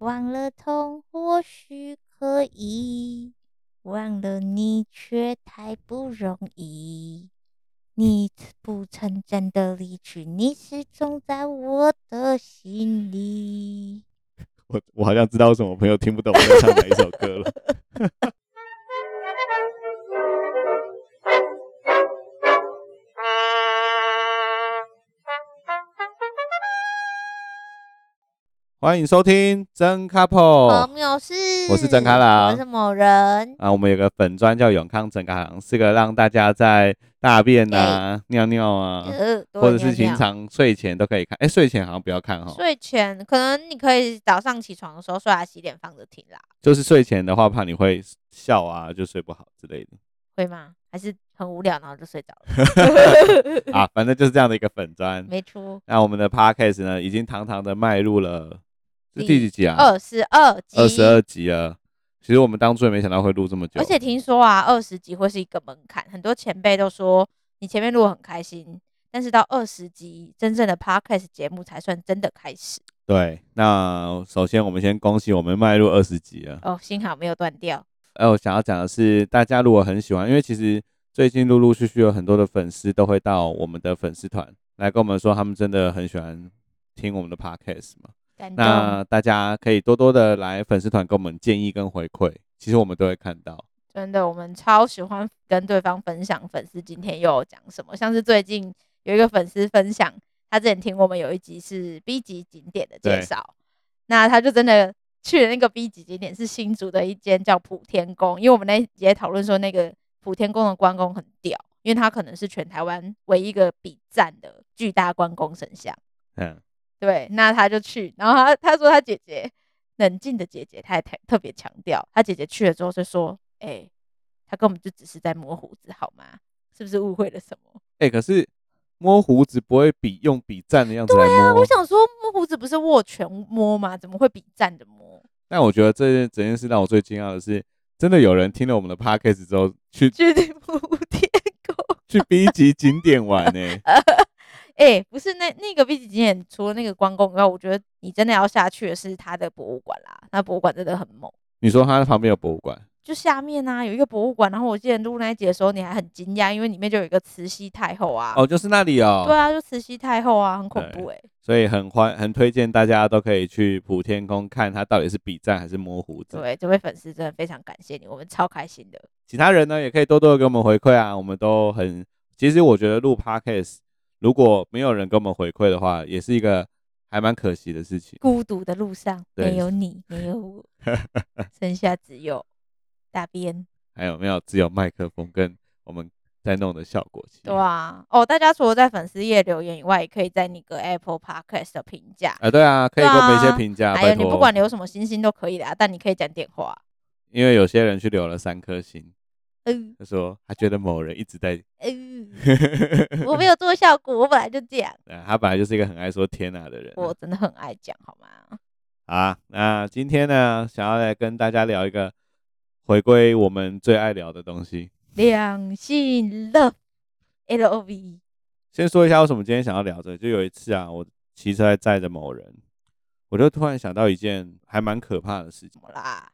忘了痛或许可以，忘了你却太不容易。你不曾真的离去，你始终在我的心里。我我好像知道为什么朋友听不懂我在唱哪一首歌欢迎收听真 couple，朋友是，我是真开朗，我是某人啊。我们有个粉专叫永康真开朗，是个让大家在大便啊、欸、尿尿啊，呃、或者是平常睡前都可以看。哎、欸，睡前好像不要看哈。睡前可能你可以早上起床的时候刷牙洗脸放着听啦。就是睡前的话，怕你会笑啊，就睡不好之类的。会吗？还是很无聊，然后就睡着了？啊，反正就是这样的一个粉砖。没错。那我们的 podcast 呢，已经堂堂的迈入了。是第几集啊？二十二集。二十二集啊。其实我们当初也没想到会录这么久。而且听说啊，二十集会是一个门槛，很多前辈都说你前面录很开心，但是到二十集真正的 podcast 节目才算真的开始。对，那首先我们先恭喜我们迈入二十集了。哦，幸好没有断掉。哎，我想要讲的是，大家如果很喜欢，因为其实最近陆陆续续有很多的粉丝都会到我们的粉丝团来跟我们说，他们真的很喜欢听我们的 podcast 嘛。那大家可以多多的来粉丝团给我们建议跟回馈，其实我们都会看到。真的，我们超喜欢跟对方分享粉丝今天又讲什么，像是最近有一个粉丝分享，他之前听我们有一集是 B 级景点的介绍，那他就真的去了那个 B 级景点是新竹的一间叫普天宫，因为我们那一集讨论说那个普天宫的关公很屌，因为他可能是全台湾唯一一个比赞的巨大关公神像。嗯。对，那他就去，然后他他说他姐姐冷静的姐姐，他也特特别强调，他姐姐去了之后就说，哎、欸，他根本就只是在摸胡子，好吗？是不是误会了什么？哎、欸，可是摸胡子不会比用比赞的样子？对啊，我想说摸胡子不是握拳摸吗？怎么会比赞的摸？但我觉得这件整件事让我最惊讶的是，真的有人听了我们的 podcast 之后去去普天宫去 B 级景点玩呢、欸。哎、欸，不是那那个 B 级景点，除了那个关公以外，我觉得你真的要下去的是他的博物馆啦。那博物馆真的很猛。你说它旁边有博物馆？就下面啊，有一个博物馆。然后我记得录那一集的时候，你还很惊讶，因为里面就有一个慈禧太后啊。哦，就是那里哦。对啊，就慈禧太后啊，很恐怖哎、欸。所以很欢很推荐大家都可以去普天宫看它到底是比赞还是摸胡子。对，这位粉丝真的非常感谢你，我们超开心的。其他人呢，也可以多多的给我们回馈啊，我们都很。其实我觉得录 Podcast。如果没有人给我们回馈的话，也是一个还蛮可惜的事情。孤独的路上，没有你，没有我，剩下只有 大边。还有没有？只有麦克风跟我们在弄的效果器。对啊，哦，大家除了在粉丝页留言以外，也可以在那个 Apple Podcast 的评价。啊，对啊，可以给我们一些评价。还有你不管留什么星星都可以的啊，但你可以讲电话。因为有些人去留了三颗星。嗯，他说他觉得某人一直在，嗯，我没有做效果，我本来就这样。他本来就是一个很爱说天啊的人，我真的很爱讲，好吗？好，那今天呢，想要来跟大家聊一个回归我们最爱聊的东西——两性 Love，L O V。先说一下为什么今天想要聊这个，就有一次啊，我骑车在载着某人，我就突然想到一件还蛮可怕的事情。怎么啦？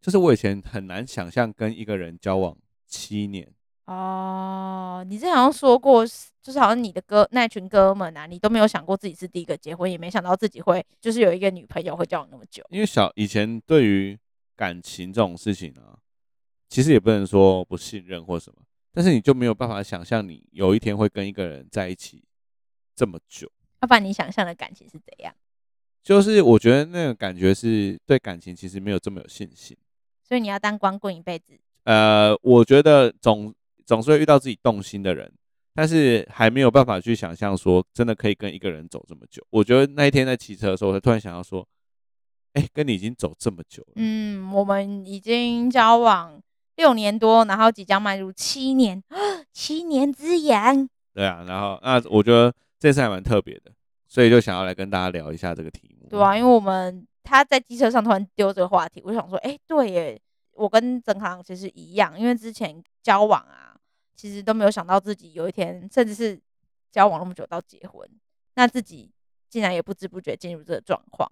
就是我以前很难想象跟一个人交往。七年哦，你之前好像说过，就是好像你的哥那群哥们啊，你都没有想过自己是第一个结婚，也没想到自己会就是有一个女朋友会交往那么久。因为小以前对于感情这种事情啊，其实也不能说不信任或什么，但是你就没有办法想象你有一天会跟一个人在一起这么久。要不然你想象的感情是怎样？就是我觉得那个感觉是对感情其实没有这么有信心，所以你要当光棍一辈子。呃，我觉得总总是会遇到自己动心的人，但是还没有办法去想象说真的可以跟一个人走这么久。我觉得那一天在骑车的时候，我才突然想到说，哎、欸，跟你已经走这么久了。嗯，我们已经交往六年多，然后即将迈入七年，七年之痒。对啊，然后那我觉得这次还蛮特别的，所以就想要来跟大家聊一下这个题目。对啊，因为我们他在机车上突然丢这个话题，我想说，哎、欸，对耶。我跟曾康其实一样，因为之前交往啊，其实都没有想到自己有一天，甚至是交往那么久到结婚，那自己竟然也不知不觉进入这个状况。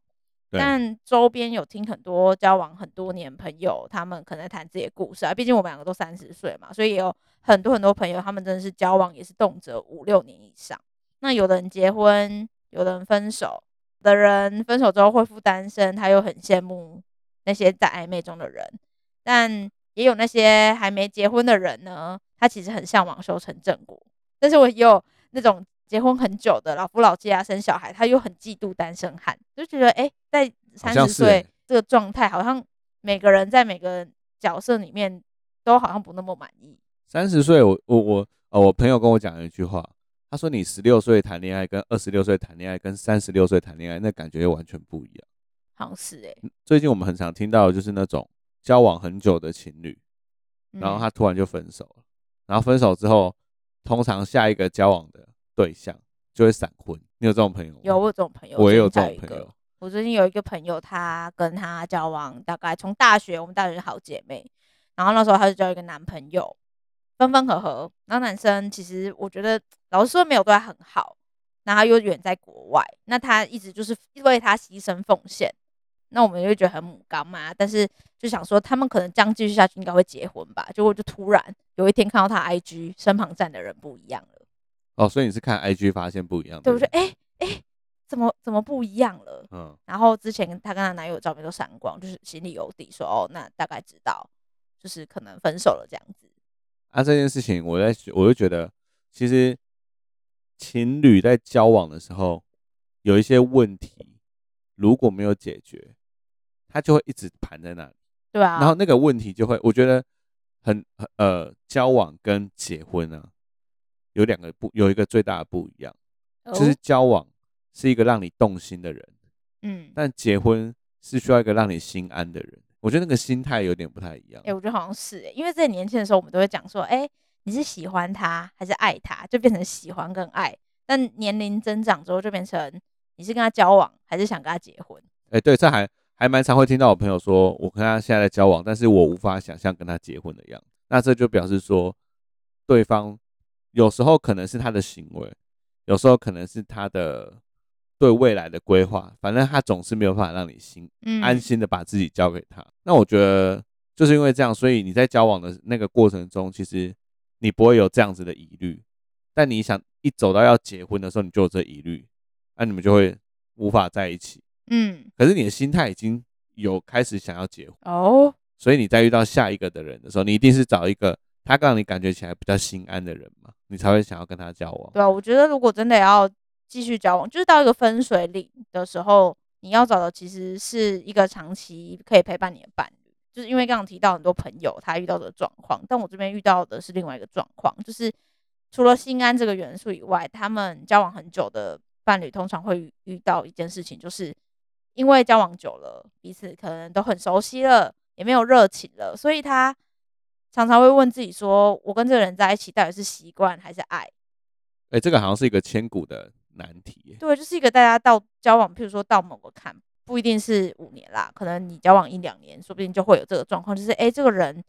但周边有听很多交往很多年朋友，他们可能在谈自己的故事啊。毕竟我们两个都三十岁嘛，所以也有很多很多朋友，他们真的是交往也是动辄五六年以上。那有的人结婚，有的人分手，有的人分手之后恢复单身，他又很羡慕那些在暧昧中的人。但也有那些还没结婚的人呢，他其实很向往修成正果。但是我也有那种结婚很久的老夫老妻啊，生小孩，他又很嫉妒单身汉，就觉得哎、欸，在三十岁这个状态，好像每个人在每个角色里面都好像不那么满意。三十岁，我我我呃，我朋友跟我讲了一句话。他说：“你十六岁谈恋爱，跟二十六岁谈恋爱，跟三十六岁谈恋爱，那感觉完全不一样。好像是哎。最近我们很常听到的就是那种交往很久的情侣，然后他突然就分手了，然后分手之后，通常下一个交往的对象就会闪婚。你有这种朋友吗？有，我有这种朋友，我也有这种朋友。我最近有一个朋友，她跟她交往大概从大学，我们大学是好姐妹，然后那时候她就交一个男朋友。”分分合合，那男生其实我觉得老实说没有对他很好，那他又远在国外，那他一直就是为他牺牲奉献，那我们就觉得很母刚嘛，但是就想说他们可能这样继续下去应该会结婚吧，结果就突然有一天看到他 IG 身旁站的人不一样了。哦，所以你是看 IG 发现不一样的？对，我觉得哎哎，怎么怎么不一样了？嗯，然后之前她跟她男友的照片都闪光，就是心里有底说，说哦，那大概知道就是可能分手了这样子。啊，这件事情，我在我就觉得，其实情侣在交往的时候，有一些问题如果没有解决，他就会一直盘在那里。对啊。然后那个问题就会，我觉得很呃，交往跟结婚啊，有两个不，有一个最大的不一样，就是交往是一个让你动心的人，嗯，但结婚是需要一个让你心安的人。我觉得那个心态有点不太一样。哎、欸，我觉得好像是因为在年轻的时候，我们都会讲说，哎、欸，你是喜欢他还是爱他，就变成喜欢跟爱。但年龄增长之后，就变成你是跟他交往还是想跟他结婚。哎、欸，对，这还还蛮常会听到我朋友说，我跟他现在在交往，但是我无法想象跟他结婚的样子。那这就表示说，对方有时候可能是他的行为，有时候可能是他的。对未来的规划，反正他总是没有办法让你心安心的把自己交给他。嗯。那我觉得就是因为这样，所以你在交往的那个过程中，其实你不会有这样子的疑虑。但你想一走到要结婚的时候，你就有这疑虑，那你们就会无法在一起。嗯。可是你的心态已经有开始想要结婚哦，所以你在遇到下一个的人的时候，你一定是找一个他让你感觉起来比较心安的人嘛，你才会想要跟他交往。对啊，我觉得如果真的要。继续交往，就是到一个分水岭的时候，你要找的其实是一个长期可以陪伴你的伴侣。就是因为刚刚提到很多朋友他遇到的状况，但我这边遇到的是另外一个状况，就是除了心安这个元素以外，他们交往很久的伴侣通常会遇到一件事情，就是因为交往久了，彼此可能都很熟悉了，也没有热情了，所以他常常会问自己说：“我跟这个人在一起，到底是习惯还是爱？”哎、欸，这个好像是一个千古的。难题，对，就是一个大家到交往，譬如说到某个坎，不一定是五年啦，可能你交往一两年，说不定就会有这个状况，就是哎，这个人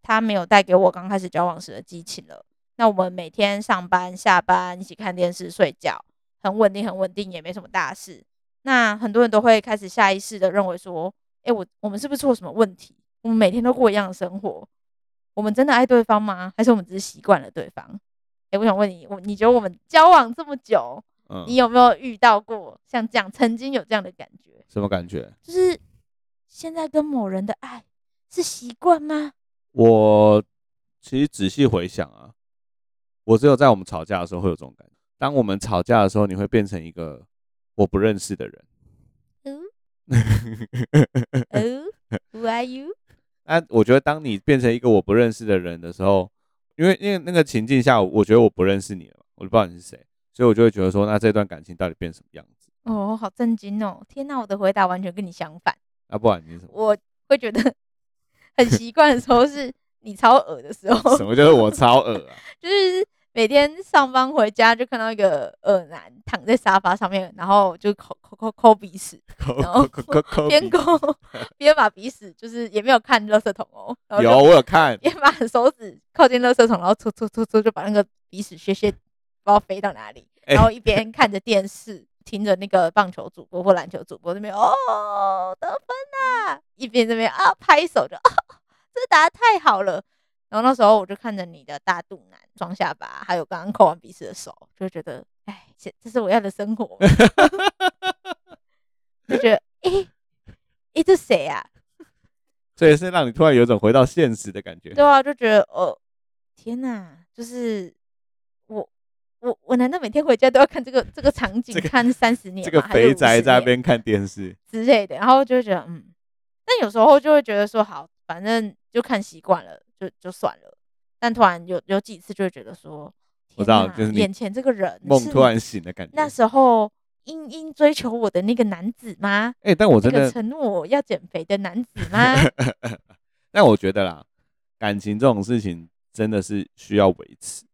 他没有带给我刚开始交往时的激情了。那我们每天上班下班一起看电视睡觉，很稳定，很稳定，也没什么大事。那很多人都会开始下意识的认为说，哎，我我们是不是出了什么问题？我们每天都过一样的生活，我们真的爱对方吗？还是我们只是习惯了对方？哎，我想问你，我你觉得我们交往这么久？嗯，你有没有遇到过像这样，曾经有这样的感觉？什么感觉？就是现在跟某人的爱是习惯吗？我其实仔细回想啊，我只有在我们吵架的时候会有这种感觉。当我们吵架的时候，你会变成一个我不认识的人。嗯。哦，Who are you？那，我觉得当你变成一个我不认识的人的时候，因为因为那个情境下，我觉得我不认识你了，我就不知道你是谁。所以，我就会觉得说，那这段感情到底变什么样子？哦，好震惊哦！天哪，我的回答完全跟你相反。啊，不然你什么？我会觉得很习惯的时候是你超恶的时候。什么叫做我超恶啊？就是每天上班回家就看到一个恶男躺在沙发上面，然后就抠抠抠抠鼻屎，然后 边抠 边把鼻屎，就是也没有看垃圾桶哦。有，我有看。边把手指靠近垃圾桶，然后搓搓搓搓，就把那个鼻屎屑屑。不知道飞到哪里，然后一边看着电视，听着那个棒球主播或篮球主播那边哦得分啦，一边这边啊拍手就哦，这打得太好了。然后那时候我就看着你的大肚腩、双下巴，还有刚刚扣完鼻屎的手，就觉得哎，这这是我要的生活。就觉得哎哎，这谁啊？所以是让你突然有种回到现实的感觉。对啊，就觉得哦，天哪，就是我我我难道每天回家都要看这个这个场景看三十年？这个肥宅在那边看电视之类的，然后就会觉得嗯，但有时候就会觉得说好，反正就看习惯了。就就算了，但突然有有几次就会觉得说，我知道，就是眼前这个人梦突然醒的感觉。那时候殷殷追求我的那个男子吗？哎、欸，但我真的承诺我要减肥的男子 吗？但我觉得啦，感情这种事情真的是需要维持。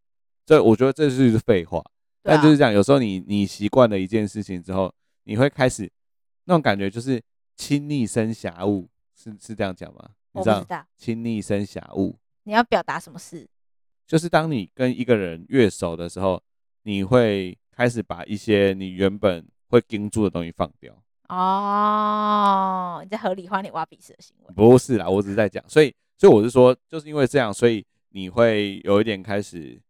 这我觉得这是废话，啊、但就是这样，有时候你你习惯了一件事情之后，你会开始那种感觉，就是亲昵生遐恶，是是这样讲吗？你知道，亲昵生遐恶。你要表达什么事？就是当你跟一个人越熟的时候，你会开始把一些你原本会盯住的东西放掉。哦，你在合理化你挖鼻屎的行为？不是啦，我只是在讲。所以，所以我是说，就是因为这样，所以你会有一点开始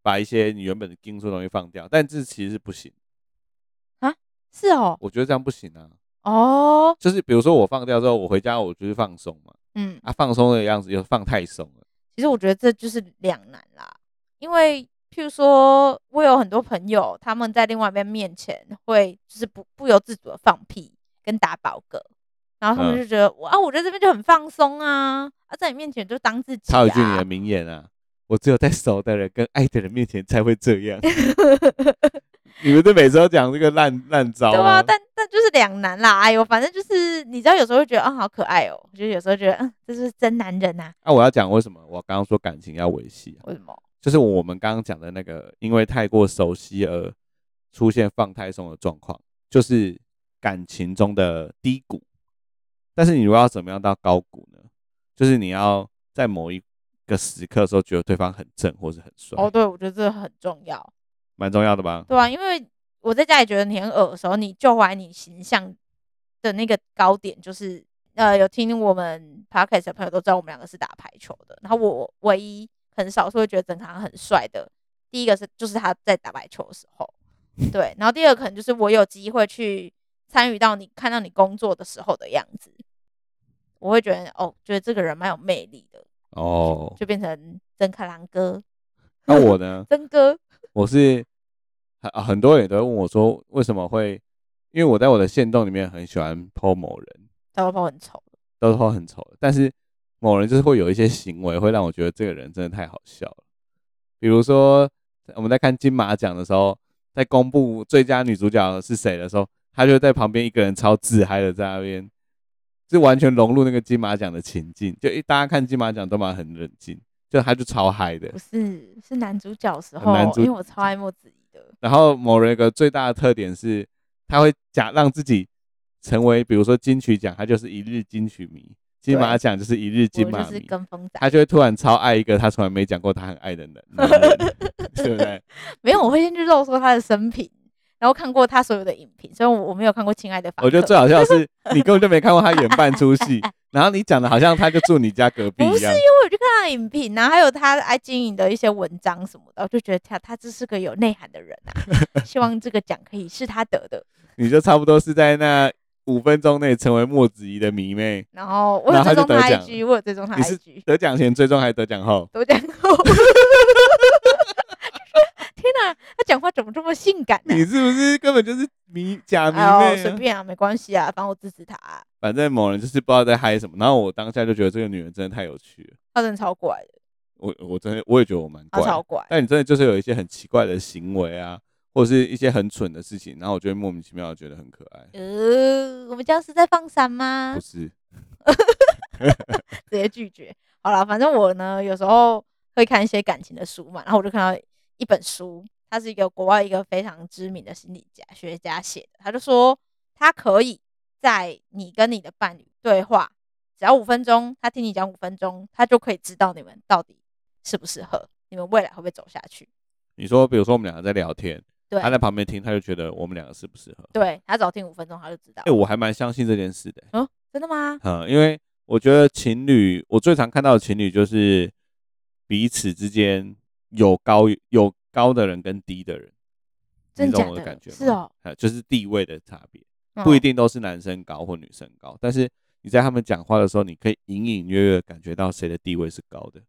把一些你原本盯住的东西放掉。但这其实是不行啊？是哦，我觉得这样不行啊。哦，就是比如说我放掉之后，我回家我就是放松嘛。嗯啊，放松的样子又放太松了。其实我觉得这就是两难啦，因为譬如说，我有很多朋友，他们在另外一边面前会就是不不由自主的放屁跟打饱嗝，然后他们就觉得、嗯、啊，我在这边就很放松啊，啊，在你面前就当自己、啊。插一句你的名言啊，我只有在熟的人跟爱的人面前才会这样。你们这每次都讲这个烂烂招，对啊，但但就是两难啦。哎呦，反正就是你知道，有时候会觉得啊、嗯，好可爱哦、喔。就有时候觉得，嗯，这是真男人呐、啊。那、啊、我要讲为什么？我刚刚说感情要维系、啊，为什么？就是我们刚刚讲的那个，因为太过熟悉而出现放太松的状况，就是感情中的低谷。但是你如果要怎么样到高谷呢？就是你要在某一个时刻的时候，觉得对方很正或是很帅。哦，对，我觉得这很重要。蛮重要的吧？对啊，因为我在家里觉得你很恶的时候，你救回来你形象的那个高点，就是呃，有听我们 podcast 的朋友都知道，我们两个是打排球的。然后我唯一很少是会觉得曾康很帅的，第一个是就是他在打排球的时候，对。然后第二个可能就是我有机会去参与到你看到你工作的时候的样子，我会觉得哦，觉得这个人蛮有魅力的哦，就变成曾克郎哥。那我呢？曾哥。我是很很多人都会问我说，为什么会？因为我在我的线洞里面很喜欢 po 某人，都 po 很丑，都 po 很丑。但是某人就是会有一些行为，会让我觉得这个人真的太好笑了。比如说我们在看金马奖的时候，在公布最佳女主角是谁的时候，他就在旁边一个人超自嗨的在那边，就完全融入那个金马奖的情境。就一大家看金马奖都蛮很冷静。就他就超嗨的，不是，是男主角时候，因为我超爱莫子仪的。然后某人一个最大的特点是，他会假让自己成为，比如说金曲奖，他就是一日金曲迷；金马奖就是一日金马迷。跟风仔，他就会突然超爱一个他从来没讲过他很爱的人，对不对？没有，我会先去肉搜他的生平，然后看过他所有的影评，所以我我没有看过《亲爱的房客》。我觉得最好笑的是，你根本就没看过他演半出戏。然后你讲的好像他就住你家隔壁一样。不是，因为我去看他的影评，然后还有他爱经营的一些文章什么的，我就觉得他他这是个有内涵的人啊。希望这个奖可以是他得的。你就差不多是在那五分钟内成为莫子怡的迷妹。然后我有追踪他 IG，我有追踪他 IG。得奖前追踪还是得奖后？得奖后。天哪，他讲话怎么这么性感呢？你是不是根本就是迷假迷妹？随便啊，没关系啊，反正我支持他。反正某人就是不知道在嗨什么，然后我当下就觉得这个女人真的太有趣了。她真的超怪的。我我真的我也觉得我蛮怪，超怪。但你真的就是有一些很奇怪的行为啊，或者是一些很蠢的事情，然后我就会莫名其妙的觉得很可爱。呃，我们家是在放闪吗？不是，直接拒绝。好了，反正我呢有时候会看一些感情的书嘛，然后我就看到。一本书，他是一个国外一个非常知名的心理家学家写的。他就说，他可以在你跟你的伴侣对话，只要五分钟，他听你讲五分钟，他就可以知道你们到底适不适合，你们未来会不会走下去。你说，比如说我们两个在聊天，对，他在旁边听，他就觉得我们两个适不适合。对，他只要听五分钟，他就知道。哎、欸，我还蛮相信这件事的。嗯，真的吗？嗯，因为我觉得情侣，我最常看到的情侣就是彼此之间有高有高的人跟低的人，真的，你懂我的感觉吗？是哦，就是地位的差别，不一定都是男生高或女生高，嗯、但是你在他们讲话的时候，你可以隐隐约约感觉到谁的地位是高的。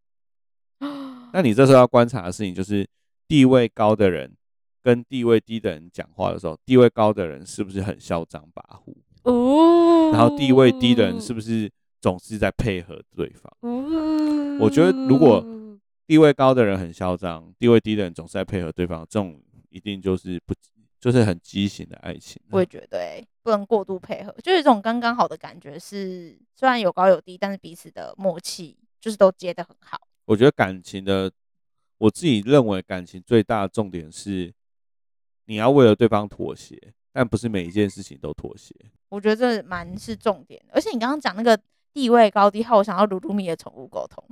那你这时候要观察的事情就是，地位高的人跟地位低的人讲话的时候，地位高的人是不是很嚣张跋扈？哦，然后地位低的人是不是总是在配合对方？哦，我觉得如果地位高的人很嚣张，地位低的人总是在配合对方，这种一定就是不就是很畸形的爱情。我也觉得、欸，不能过度配合，就是一种刚刚好的感觉是，是虽然有高有低，但是彼此的默契就是都接得很好。我觉得感情的，我自己认为感情最大的重点是，你要为了对方妥协，但不是每一件事情都妥协。我觉得这蛮是重点的，而且你刚刚讲那个地位高低，我想要鲁鲁米的宠物沟通。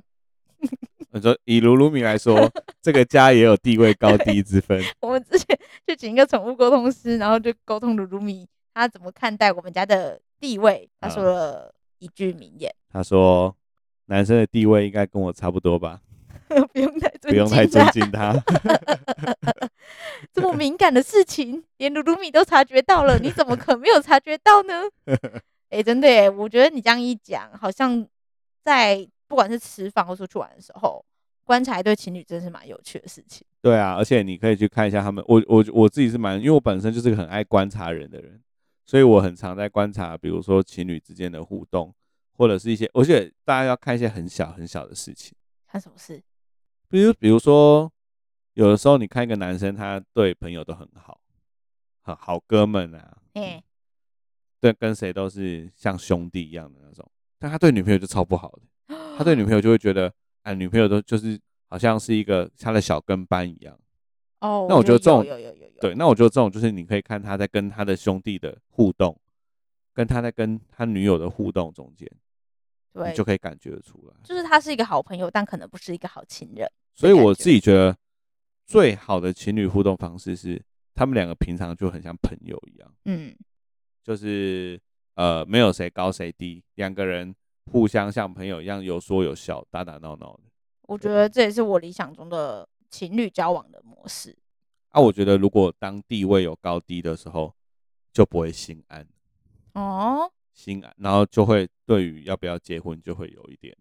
你说以噜噜米来说，这个家也有地位高低之分。我们之前就请一个宠物沟通师，然后就沟通噜噜米，他怎么看待我们家的地位？他说了一句名言，嗯、他说。男生的地位应该跟我差不多吧？不用太不用太尊敬他。这么敏感的事情，连噜噜米都察觉到了，你怎么可能没有察觉到呢？哎、欸，真的耶，我觉得你这样一讲，好像在不管是吃饭或出去玩的时候，观察一对情侣真是蛮有趣的事情。对啊，而且你可以去看一下他们，我我我自己是蛮，因为我本身就是个很爱观察人的人，所以我很常在观察，比如说情侣之间的互动。或者是一些，而且大家要看一些很小很小的事情。看什么事？比如，比如说，有的时候你看一个男生，他对朋友都很好，好好哥们啊，嗯，对，跟谁都是像兄弟一样的那种。但他对女朋友就超不好的，他对女朋友就会觉得，哎，女朋友都就是好像是一个他的小跟班一样。哦，那我觉得这种，有有有有有，对，那我觉得这种就是你可以看他在跟他的兄弟的互动，跟他在跟他女友的互动中间。对，你就可以感觉得出来，就是他是一个好朋友，但可能不是一个好情人。所以我自己觉得，最好的情侣互动方式是，他们两个平常就很像朋友一样。嗯，就是呃，没有谁高谁低，两个人互相像朋友一样有说有笑，打打闹闹的。我觉得这也是我理想中的情侣交往的模式。啊，我觉得如果当地位有高低的时候，就不会心安。哦。心安，然后就会对于要不要结婚就会有一点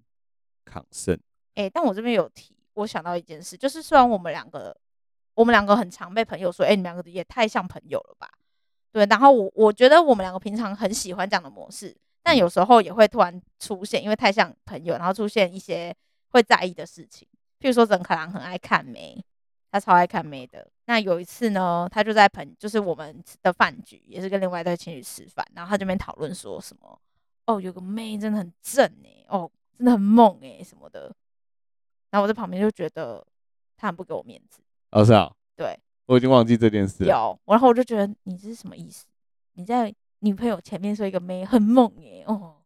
抗胜。哎、欸，但我这边有提，我想到一件事，就是虽然我们两个，我们两个很常被朋友说，哎、欸，你们两个也太像朋友了吧？对，然后我我觉得我们两个平常很喜欢这样的模式，但有时候也会突然出现，因为太像朋友，然后出现一些会在意的事情，譬如说整可能很爱看妹。他超爱看妹的。那有一次呢，他就在朋，就是我们的饭局，也是跟另外一对情侣吃饭，然后他这边讨论说什么，哦，有个妹真的很正哎、欸，哦，真的很猛哎、欸、什么的。然后我在旁边就觉得他很不给我面子。哦，是啊。对。我已经忘记这件事了。有，然后我就觉得你这是什么意思？你在女朋友前面说一个妹很猛耶、欸，哦，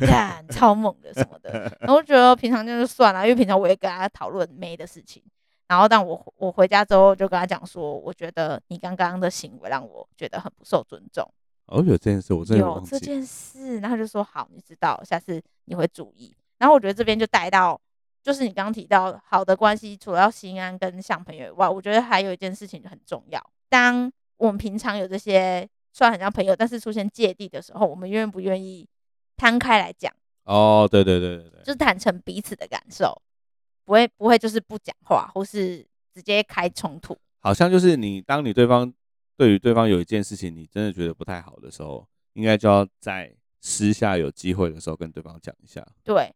干超猛的什么的。然后我觉得平常就是算了，因为平常我也跟他讨论妹的事情。然后，但我我回家之后就跟他讲说，我觉得你刚刚的行为让我觉得很不受尊重。哦，有这件事，我真的有这件事。然后他就说好，你知道，下次你会注意。然后我觉得这边就带到，就是你刚刚提到好的关系，除了要心安跟像朋友以外，我觉得还有一件事情很重要。当我们平常有这些虽然很像朋友，但是出现芥蒂的时候，我们愿不愿意摊开来讲？哦，对对对对对，就是坦诚彼此的感受。不会不会，就是不讲话，或是直接开冲突。好像就是你，当你对方对于对方有一件事情，你真的觉得不太好的时候，应该就要在私下有机会的时候跟对方讲一下。对，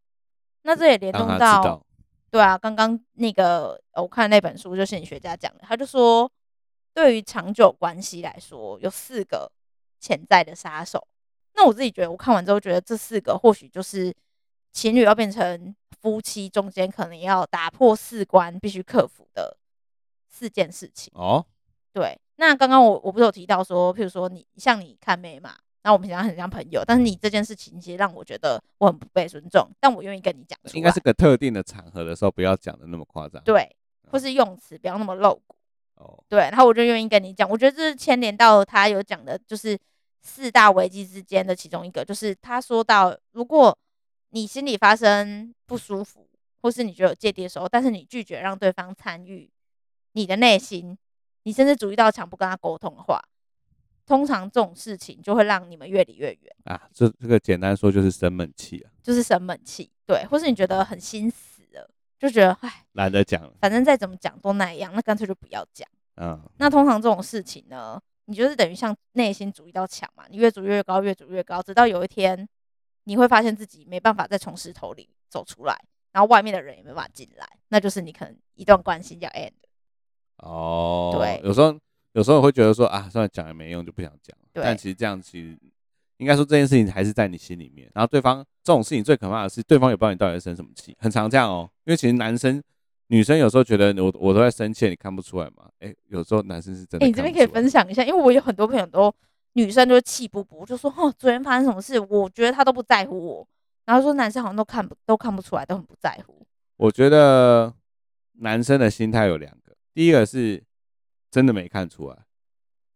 那这也联动到，对啊，刚刚那个我看那本书，就是心理学家讲的，他就说，对于长久关系来说，有四个潜在的杀手。那我自己觉得，我看完之后觉得这四个或许就是情侣要变成。夫妻中间可能要打破四关，必须克服的四件事情哦。对，那刚刚我我不是有提到说，譬如说你像你看妹嘛，那我们平常很像朋友，但是你这件事情其实让我觉得我很不被尊重，但我愿意跟你讲。应该是个特定的场合的时候，不要讲的那么夸张。对，或是用词不要那么露骨。哦，对，然后我就愿意跟你讲。我觉得这是牵连到他有讲的，就是四大危机之间的其中一个，就是他说到，如果你心里发生不舒服，或是你觉得有芥蒂的时候，但是你拒绝让对方参与你的内心，你甚至主意到墙不跟他沟通的话，通常这种事情就会让你们越离越远啊。这这个简单说就是生闷气啊，就是生闷气，对，或是你觉得很心就觉得唉，懒得讲了，反正再怎么讲都那样，那干脆就不要讲。嗯，那通常这种事情呢，你就是等于像内心筑一道墙嘛，你越筑越高，越筑越高，直到有一天你会发现自己没办法再从石头里走出来。然后外面的人也没办法进来，那就是你可能一段关系叫 end。哦，对，有时候有时候我会觉得说啊，算了，讲也没用，就不想讲。对，但其实这样其实应该说这件事情还是在你心里面。然后对方这种事情最可怕的是，对方也不知道你到底在生什么气，很常这样哦。因为其实男生女生有时候觉得我我都在生气，你看不出来吗？哎，有时候男生是真的。你这边可以分享一下，因为我有很多朋友都女生都气不不，就说哦，昨天发生什么事，我觉得他都不在乎我。然后说男生好像都看不都看不出来，都很不在乎。我觉得男生的心态有两个，第一个是真的没看出来，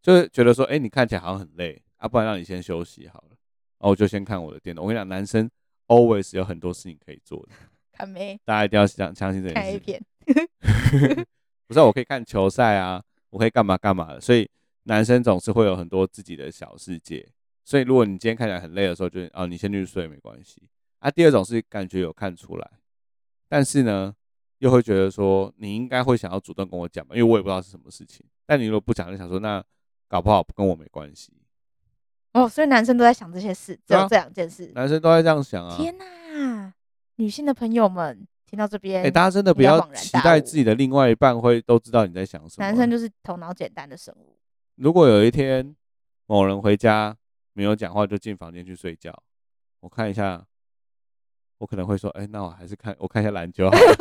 就是觉得说，哎，你看起来好像很累啊，不然让你先休息好了。然后我就先看我的电脑。我跟你讲，男生 always 有很多事情可以做的。看没？大家一定要相相信这件事。看 A 片。不是，我可以看球赛啊，我可以干嘛干嘛的。所以男生总是会有很多自己的小世界。所以如果你今天看起来很累的时候，就哦，你先去睡没关系。啊，第二种是感觉有看出来，但是呢，又会觉得说你应该会想要主动跟我讲吧，因为我也不知道是什么事情。但你如果不讲，就想说那搞不好跟我没关系。哦，所以男生都在想这些事，只有这两件事。男生都在这样想啊！天哪，女性的朋友们听到这边，哎，大家真的不要期待自己的另外一半会都知道你在想什么。男生就是头脑简单的生物。如果有一天某人回家没有讲话，就进房间去睡觉，我看一下。我可能会说，哎、欸，那我还是看我看一下篮球好了。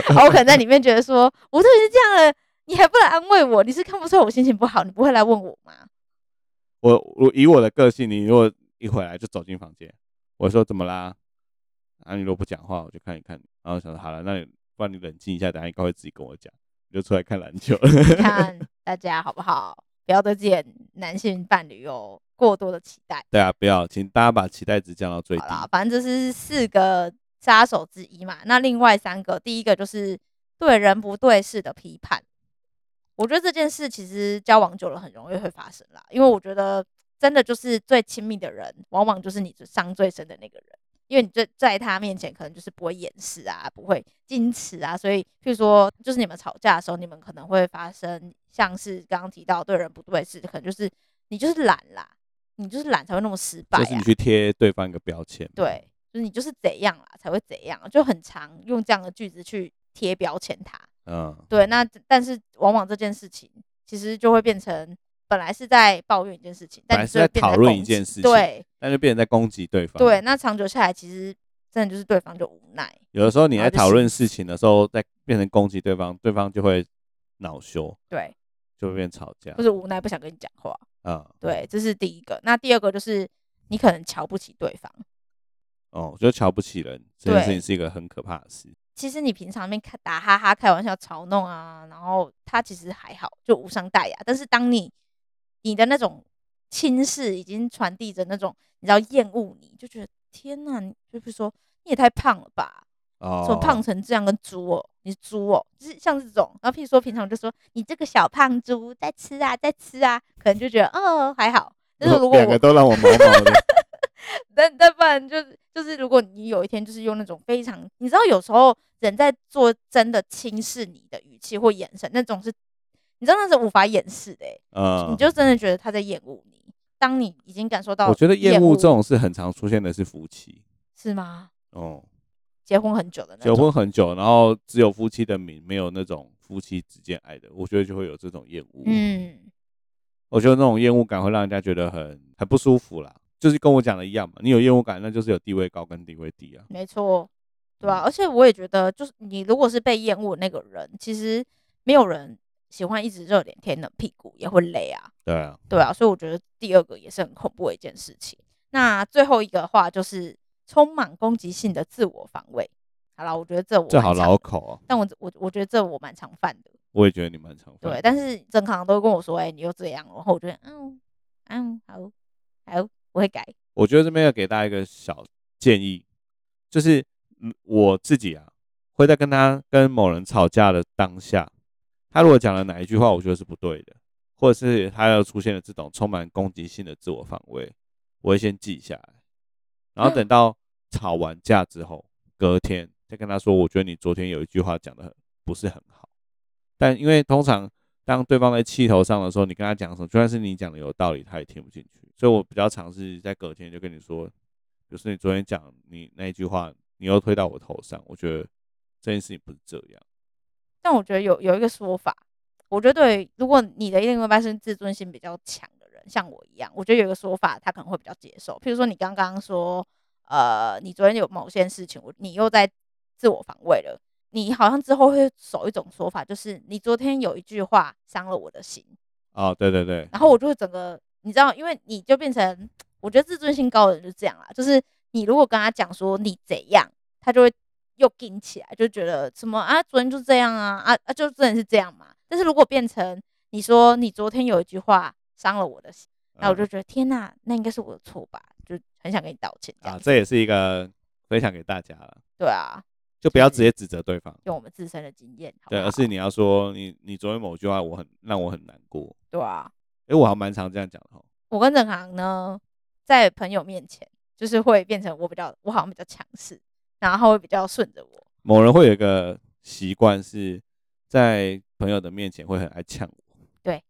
好，我可能在里面觉得说，我都已经这样了，你还不来安慰我？你是看不出来我心情不好，你不会来问我吗？我我以我的个性，你如果一回来就走进房间，我说怎么啦？啊，你如果不讲话，我就看一看，然后想说好了，那你不然你冷静一下，等下应该会自己跟我讲，你就出来看篮球。看 大家好不好？不要对自己的男性伴侣有过多的期待。对啊，不要，请大家把期待值降到最低。好啦，反正这是四个杀手之一嘛。那另外三个，第一个就是对人不对事的批判。我觉得这件事其实交往久了很容易会发生啦，因为我觉得真的就是最亲密的人，往往就是你伤最深的那个人。因为你在在他面前可能就是不会掩饰啊，不会矜持啊，所以譬如说，就是你们吵架的时候，你们可能会发生像是刚刚提到对人不对事，可能就是你就是懒啦，你就是懒才会那么失败啊，就是你去贴对方一个标签，对，就是你就是怎样啦才会怎样，就很常用这样的句子去贴标签他，嗯，对，那但是往往这件事情其实就会变成。本来是在抱怨一件事情，但是在讨论一件事情，对，那就变成在攻击对方。对，那长久下来，其实真的就是对方就无奈。有的时候你在讨论事情的时候，在变成攻击对方，对方就会恼羞，对，就会变吵架，或是无奈不想跟你讲话。嗯，对，这是第一个。那第二个就是你可能瞧不起对方。哦，我觉得瞧不起人这件事情是一个很可怕的事。其实你平常面开打哈哈、开玩笑、嘲弄啊，然后他其实还好，就无伤大雅。但是当你你的那种轻视已经传递着那种，你知道厌恶，你就觉得天哪，你就比如说你也太胖了吧？哦，说胖成这样跟猪哦、喔，你是猪哦、喔，就是像这种。然后譬如说平常就说你这个小胖猪在吃啊，在吃啊，可能就觉得哦还好。但是如果两个都让我毛毛的，但但不然就是就是如果你有一天就是用那种非常，你知道有时候人在做真的轻视你的语气或眼神，那种是。你真的是无法掩饰的、欸，嗯，你就真的觉得他在厌恶你。当你已经感受到，我觉得厌恶这种事很常出现的是夫妻，是吗？哦、嗯，结婚很久的那种，结婚很久，然后只有夫妻的名，没有那种夫妻之间爱的，我觉得就会有这种厌恶。嗯，我觉得那种厌恶感会让人家觉得很很不舒服啦，就是跟我讲的一样嘛。你有厌恶感，那就是有地位高跟地位低啊。没错，对吧、啊？而且我也觉得，就是你如果是被厌恶那个人，其实没有人。喜欢一直热脸贴冷屁股也会累啊，对啊，对啊，所以我觉得第二个也是很恐怖的一件事情。那最后一个的话就是充满攻击性的自我防卫。好了，我觉得这我这好老口哦，但我我我觉得这我蛮常犯的。我也觉得你蛮常犯。对，但是正常都跟我说，哎、欸，你又这样，然后我觉得，嗯嗯，好，好，我会改。我觉得这边要给大家一个小建议，就是嗯，我自己啊，会在跟他跟某人吵架的当下，他如果讲了哪一句话，我觉得是不对的，或者是他要出现了这种充满攻击性的自我防卫，我会先记下来，然后等到吵完架之后，隔天再跟他说，我觉得你昨天有一句话讲的很不是很好，但因为通常当对方在气头上的时候，你跟他讲什么，就算是你讲的有道理，他也听不进去，所以我比较尝试在隔天就跟你说，就是你昨天讲你那一句话，你又推到我头上，我觉得这件事情不是这样。但我觉得有有一个说法，我觉得对，如果你的另一半是自尊心比较强的人，像我一样，我觉得有一个说法他可能会比较接受。譬如说你刚刚说，呃，你昨天有某件事情，你又在自我防卫了，你好像之后会守一种说法，就是你昨天有一句话伤了我的心。哦，对对对。然后我就会整个，你知道，因为你就变成，我觉得自尊心高的人就这样啦，就是你如果跟他讲说你怎样，他就会。又硬起来，就觉得什么啊？昨天就这样啊啊啊！就真的是这样嘛？但是如果变成你说你昨天有一句话伤了我的心，那、嗯、我就觉得天哪，那应该是我的错吧？就很想跟你道歉。啊，这也是一个分享给大家了。对啊，就不要直接指责对方，用我们自身的经验。对，而是你要说你你昨天某句话我很让我很难过。对啊，哎、欸，我还蛮常这样讲的。我跟正航呢，在朋友面前就是会变成我比较，我好像比较强势。然后会比较顺着我。某人会有一个习惯，是在朋友的面前会很爱呛我。对，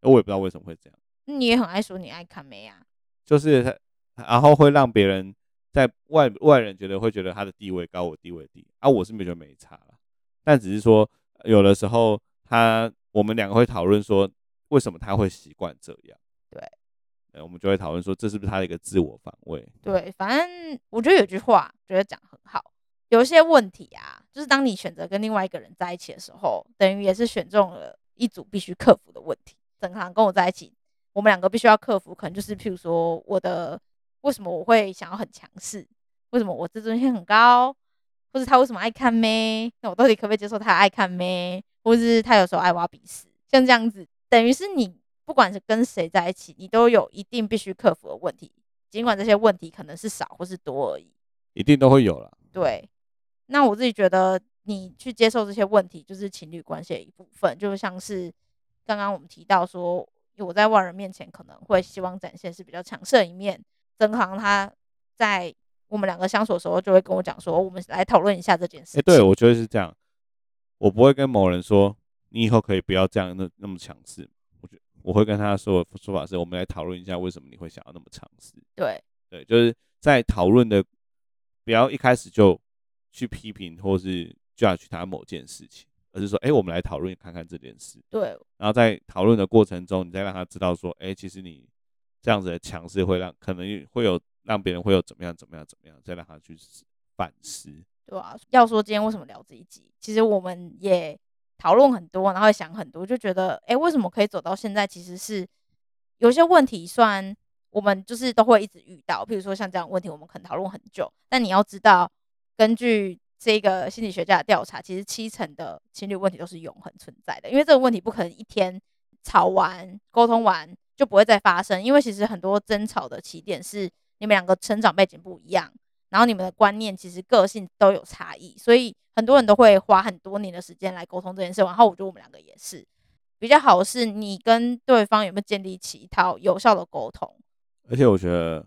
我也不知道为什么会这样。你也很爱说你爱看妹啊？就是他，然后会让别人在外外人觉得会觉得他的地位高，我地位低啊。我是没觉得没差了，但只是说有的时候他我们两个会讨论说，为什么他会习惯这样。对。我们就会讨论说，这是不是他的一个自我防卫？对，反正我觉得有句话，觉得讲很好。有一些问题啊，就是当你选择跟另外一个人在一起的时候，等于也是选中了一组必须克服的问题。正常跟我在一起，我们两个必须要克服，可能就是譬如说，我的为什么我会想要很强势？为什么我自尊心很高？或是他为什么爱看妹？那我到底可不可以接受他爱看妹？或是他有时候爱挖鼻屎？像这样子，等于是你。不管是跟谁在一起，你都有一定必须克服的问题，尽管这些问题可能是少或是多而已，一定都会有了。对，那我自己觉得，你去接受这些问题，就是情侣关系的一部分。就像是刚刚我们提到说，我在外人面前可能会希望展现是比较强势的一面。曾航他在我们两个相处的时候，就会跟我讲说，我们来讨论一下这件事情。欸，对，我觉得是这样。我不会跟某人说，你以后可以不要这样那那么强势。我会跟他说的说法是，我们来讨论一下为什么你会想要那么强势。对对，就是在讨论的，不要一开始就去批评或是 judge 他某件事情，而是说，哎，我们来讨论看看这件事。对。然后在讨论的过程中，你再让他知道说，哎，其实你这样子的强势会让可能会有让别人会有怎么样怎么样怎么样，再让他去反思。对啊，要说今天为什么聊这一集，其实我们也。讨论很多，然后也想很多，就觉得，哎，为什么可以走到现在？其实是有些问题，算我们就是都会一直遇到。譬如说像这样问题，我们可能讨论很久。但你要知道，根据这个心理学家的调查，其实七成的情侣问题都是永恒存在的，因为这个问题不可能一天吵完、沟通完就不会再发生。因为其实很多争吵的起点是你们两个成长背景不一样。然后你们的观念其实个性都有差异，所以很多人都会花很多年的时间来沟通这件事。然后我觉得我们两个也是比较好的是，你跟对方有没有建立起一套有效的沟通？而且我觉得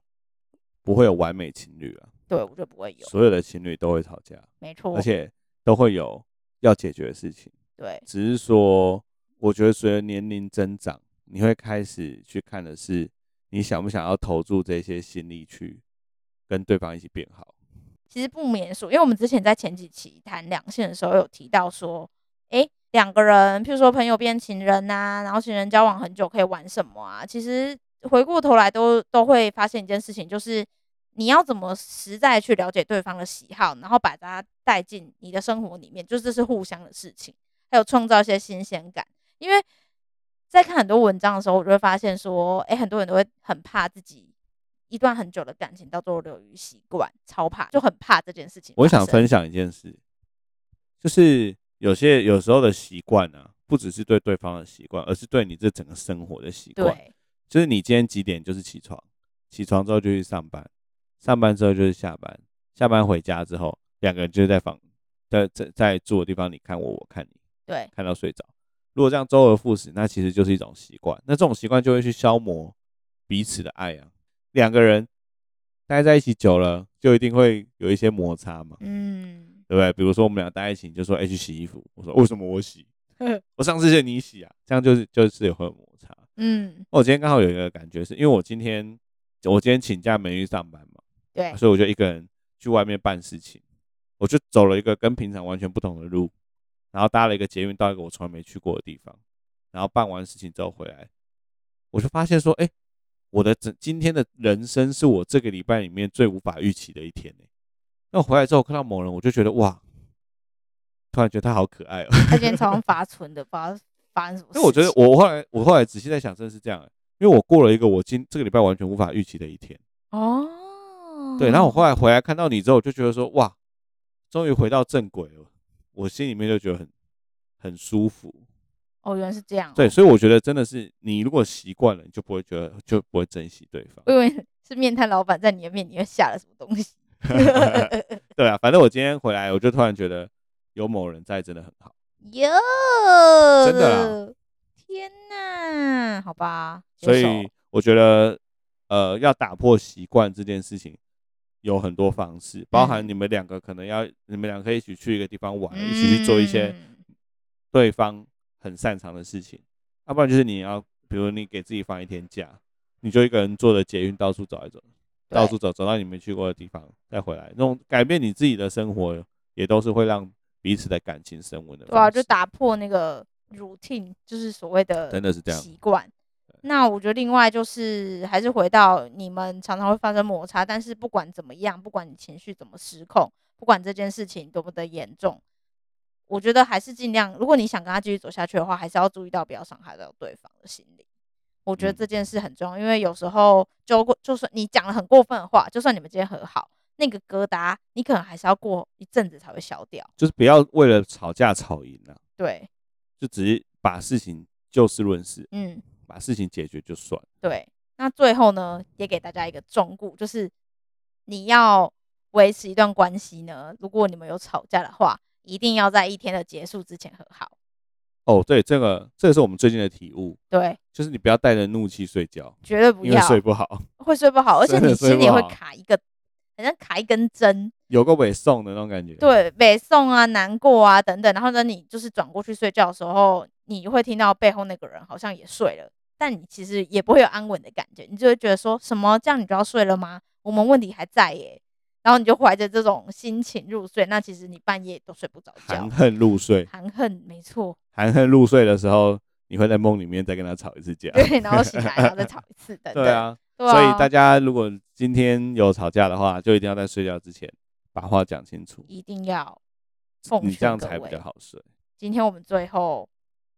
不会有完美情侣啊。对，我觉得不会有。所有的情侣都会吵架，没错。而且都会有要解决的事情。对，只是说，我觉得随着年龄增长，你会开始去看的是，你想不想要投注这些心力去。跟对方一起变好，其实不免俗，因为我们之前在前几期谈两性的时候有提到说，诶，两个人，譬如说朋友变情人呐、然后情人交往很久可以玩什么啊？其实回过头来都都会发现一件事情，就是你要怎么实在去了解对方的喜好，然后把他带进你的生活里面，就这是互相的事情，还有创造一些新鲜感。因为在看很多文章的时候，我就会发现说，诶，很多人都会很怕自己。一段很久的感情叫做流于习惯，超怕，就很怕这件事情。我想分享一件事，就是有些有时候的习惯呢，不只是对对方的习惯，而是对你这整个生活的习惯。对，就是你今天几点就是起床，起床之后就去上班，上班之后就是下班，下班回家之后，两个人就是在房，在在在住的地方，你看我，我看你，对，看到睡着。如果这样周而复始，那其实就是一种习惯。那这种习惯就会去消磨彼此的爱啊。两个人待在一起久了，就一定会有一些摩擦嘛。嗯，对不对？比如说我们俩待在一起，你就说哎，去洗衣服。我说为什么我洗？我上次是你洗啊。这样就是就是会有摩擦。嗯，我今天刚好有一个感觉是，因为我今天我今天请假没去上班嘛，对，所以我就一个人去外面办事情。我就走了一个跟平常完全不同的路。然后搭了一个捷运到一个我从来没去过的地方，然后办完事情之后回来，我就发现说，哎，我的整今天的人生是我这个礼拜里面最无法预期的一天。那我回来之后看到某人，我就觉得哇，突然觉得他好可爱哦。他今天 超发春的，不知道发生什么事。因为我觉得我后来我后来仔细在想，真的是这样，因为我过了一个我今这个礼拜完全无法预期的一天。哦，对，然后我后来回来看到你之后，我就觉得说，哇，终于回到正轨了。我心里面就觉得很很舒服哦，原来是这样、哦。对，所以我觉得真的是你如果习惯了，你就不会觉得就不会珍惜对方。因为是面摊老板在你的面里面下了什么东西。对啊，反正我今天回来，我就突然觉得有某人在真的很好。哟，真的啊！天哪，好吧。所以我觉得，呃，要打破习惯这件事情。有很多方式，包含你们两个可能要，你们两个可以一起去一个地方玩，一起去做一些对方很擅长的事情。要不然就是你要，比如你给自己放一天假，你就一个人坐着捷运到处走一走，到处走走到你没去过的地方再回来，那种改变你自己的生活，也都是会让彼此的感情升温的。对啊，就打破那个 routine，就是所谓的真的是这样习惯。那我觉得另外就是还是回到你们常常会发生摩擦，但是不管怎么样，不管你情绪怎么失控，不管这件事情多么的严重，我觉得还是尽量，如果你想跟他继续走下去的话，还是要注意到不要伤害到对方的心理。我觉得这件事很重要，因为有时候就就算你讲了很过分的话，就算你们今天和好，那个疙瘩你可能还是要过一阵子才会消掉。就是不要为了吵架吵赢了，对，就只是把事情就事论事，嗯。把事情解决就算。对，那最后呢，也给大家一个忠告，就是你要维持一段关系呢，如果你们有吵架的话，一定要在一天的结束之前和好。哦，对，这个这个是我们最近的体悟。对，就是你不要带着怒气睡觉，绝对不要，因为睡不好，会睡不好，而且你心里会卡一个，好像卡一根针，有个尾送的那种感觉。对，尾送啊，难过啊等等，然后呢，你就是转过去睡觉的时候，你会听到背后那个人好像也睡了。但你其实也不会有安稳的感觉，你就会觉得说什么这样你就要睡了吗？我们问题还在耶，然后你就怀着这种心情入睡，那其实你半夜都睡不着觉，含恨入睡，含恨没错，含恨入睡的时候，你会在梦里面再跟他吵一次架，对，然后醒来然后再 吵一次的，对啊，对啊，所以大家如果今天有吵架的话，就一定要在睡觉之前把话讲清楚，一定要，你这样才比较好睡。今天我们最后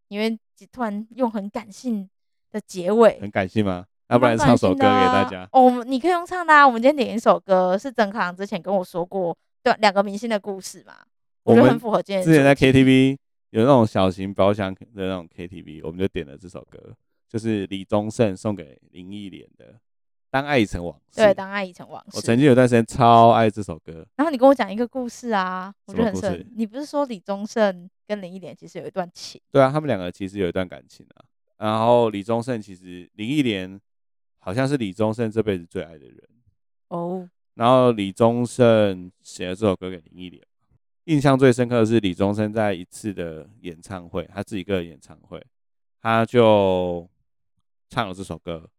因为突然用很感性。的结尾很感性吗？要不然唱首歌给大家哦。你可以用唱的啊。我们今天点一首歌，是曾凯郎之前跟我说过，对，两个明星的故事嘛。我觉得很符合今天。之前在 KTV 有那种小型包厢的那种 KTV，我们就点了这首歌，就是李宗盛送给林忆莲的《当爱已成往事》。对，当爱已成往事。我曾经有段时间超爱这首歌。然后你跟我讲一个故事啊，我觉得很深。你不是说李宗盛跟林忆莲其实有一段情？对啊，他们两个其实有一段感情啊。然后李宗盛其实林忆莲好像是李宗盛这辈子最爱的人哦。然后李宗盛写了这首歌给林忆莲，印象最深刻的是李宗盛在一次的演唱会，他自己个人演唱会，他就唱了这首歌。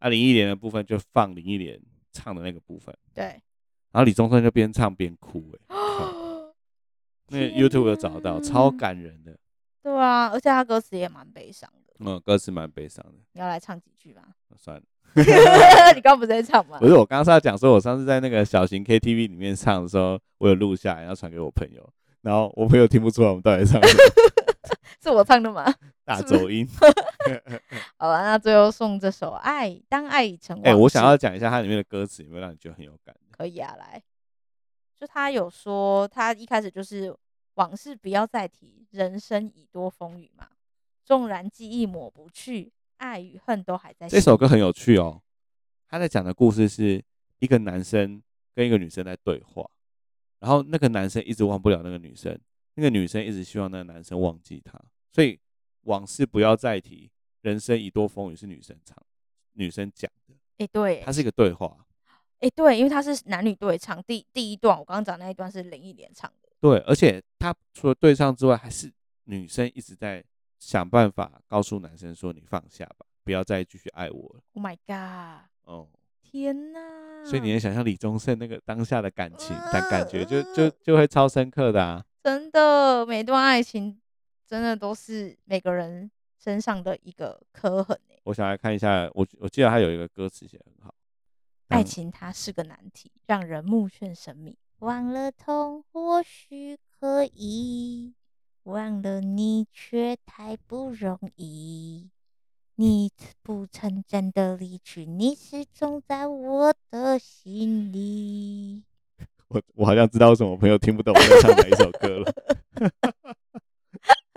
啊，林忆莲的部分就放林忆莲唱的那个部分。对。然后李宗盛就边唱边哭，哎，那 YouTube 有找到，超感人的。对啊，而且他歌词也蛮悲伤的。嗯，歌词蛮悲伤的。你要来唱几句吗？算了，你刚不是在唱吗？不是，我刚刚是要讲说，我上次在那个小型 KTV 里面唱的时候，我有录下来，然后传给我朋友，然后我朋友听不出来我们到底唱什么。是我唱的吗？大走音。好了，那最后送这首《爱当爱已成。哎，我想要讲一下它里面的歌词，有没有让你觉得很有感？可以啊，来，就他有说，他一开始就是往事不要再提，人生已多风雨嘛。纵然记忆抹不去，爱与恨都还在。这首歌很有趣哦，他在讲的故事是一个男生跟一个女生在对话，然后那个男生一直忘不了那个女生，那个女生一直希望那个男生忘记他，所以往事不要再提，人生已多风雨是女生唱，女生讲的。哎、欸，对，它是一个对话。哎、欸，对，因为它是男女对唱，第第一段我刚刚讲那一段是林忆莲唱的。对，而且他除了对唱之外，还是女生一直在想办法告诉男生说：“你放下吧，不要再继续爱我了。” Oh my god！哦，天哪！所以你能想象李宗盛那个当下的感情，但感觉就就就会超深刻的啊！真的，每段爱情真的都是每个人身上的一个刻痕。我想来看一下，我我记得他有一个歌词写得很好。爱情它是个难题，让人目眩神迷。忘了痛或许可以，忘了你却太不容易。你不曾真的离去，你始终在我的心里。我我好像知道为什么我朋友听不懂我在唱哪一首歌了。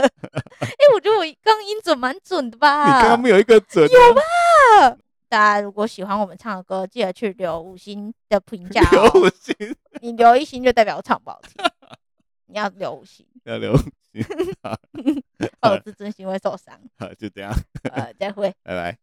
哎、欸，我觉得我刚音准蛮准的吧？你刚刚没有一个准、啊，有吧？大家如果喜欢我们唱的歌，记得去留五星的评价哦。留五星，你留一星就代表我唱不好听。你要留五星，要留五星，我自尊心会受伤。好，就这样。呃，再会，拜拜。